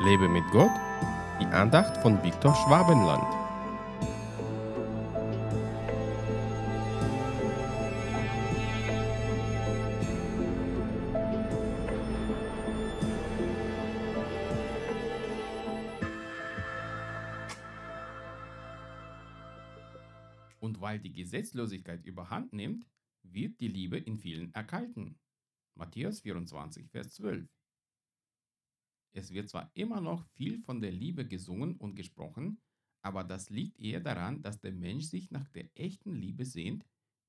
Lebe mit Gott, die Andacht von Viktor Schwabenland. Und weil die Gesetzlosigkeit überhand nimmt, wird die Liebe in vielen erkalten. Matthäus 24, Vers 12. Es wird zwar immer noch viel von der Liebe gesungen und gesprochen, aber das liegt eher daran, dass der Mensch sich nach der echten Liebe sehnt,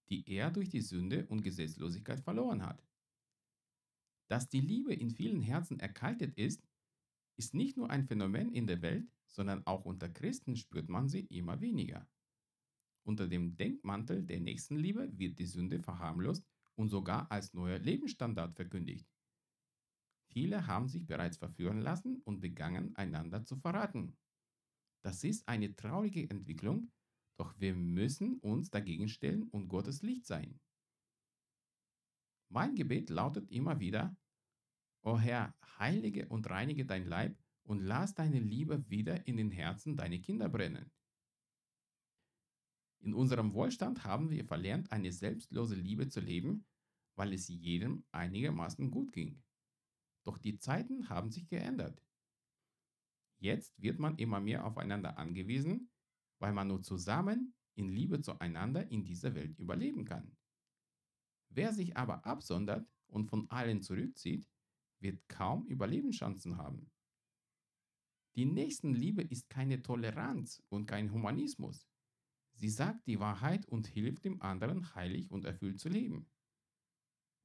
die er durch die Sünde und Gesetzlosigkeit verloren hat. Dass die Liebe in vielen Herzen erkaltet ist, ist nicht nur ein Phänomen in der Welt, sondern auch unter Christen spürt man sie immer weniger. Unter dem Denkmantel der Nächstenliebe wird die Sünde verharmlost und sogar als neuer Lebensstandard verkündigt. Viele haben sich bereits verführen lassen und begangen, einander zu verraten. Das ist eine traurige Entwicklung, doch wir müssen uns dagegen stellen und Gottes Licht sein. Mein Gebet lautet immer wieder, O Herr, heilige und reinige dein Leib und lass deine Liebe wieder in den Herzen deiner Kinder brennen. In unserem Wohlstand haben wir verlernt, eine selbstlose Liebe zu leben, weil es jedem einigermaßen gut ging. Doch die Zeiten haben sich geändert. Jetzt wird man immer mehr aufeinander angewiesen, weil man nur zusammen in Liebe zueinander in dieser Welt überleben kann. Wer sich aber absondert und von allen zurückzieht, wird kaum Überlebenschancen haben. Die Nächstenliebe ist keine Toleranz und kein Humanismus. Sie sagt die Wahrheit und hilft dem anderen heilig und erfüllt zu leben.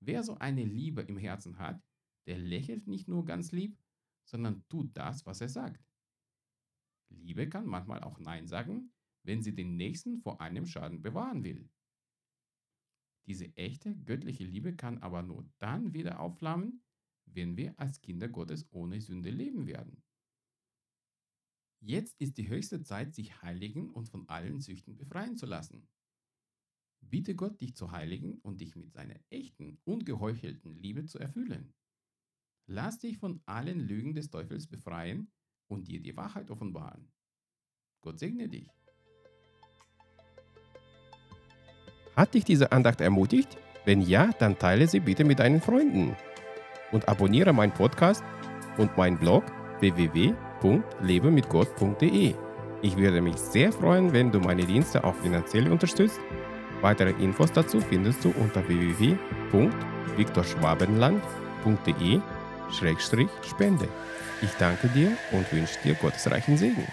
Wer so eine Liebe im Herzen hat, der lächelt nicht nur ganz lieb, sondern tut das, was er sagt. Liebe kann manchmal auch Nein sagen, wenn sie den Nächsten vor einem Schaden bewahren will. Diese echte göttliche Liebe kann aber nur dann wieder aufflammen, wenn wir als Kinder Gottes ohne Sünde leben werden. Jetzt ist die höchste Zeit, sich heiligen und von allen Süchten befreien zu lassen. Bitte Gott, dich zu heiligen und dich mit seiner echten, ungeheuchelten Liebe zu erfüllen. Lass dich von allen Lügen des Teufels befreien und dir die Wahrheit offenbaren. Gott segne dich. Hat dich diese Andacht ermutigt? Wenn ja, dann teile sie bitte mit deinen Freunden. Und abonniere meinen Podcast und meinen Blog www.lebemitgott.de. Ich würde mich sehr freuen, wenn du meine Dienste auch finanziell unterstützt. Weitere Infos dazu findest du unter www.viktorschwabenland.de Schrägstrich Spende. Ich danke dir und wünsche dir gottesreichen Segen.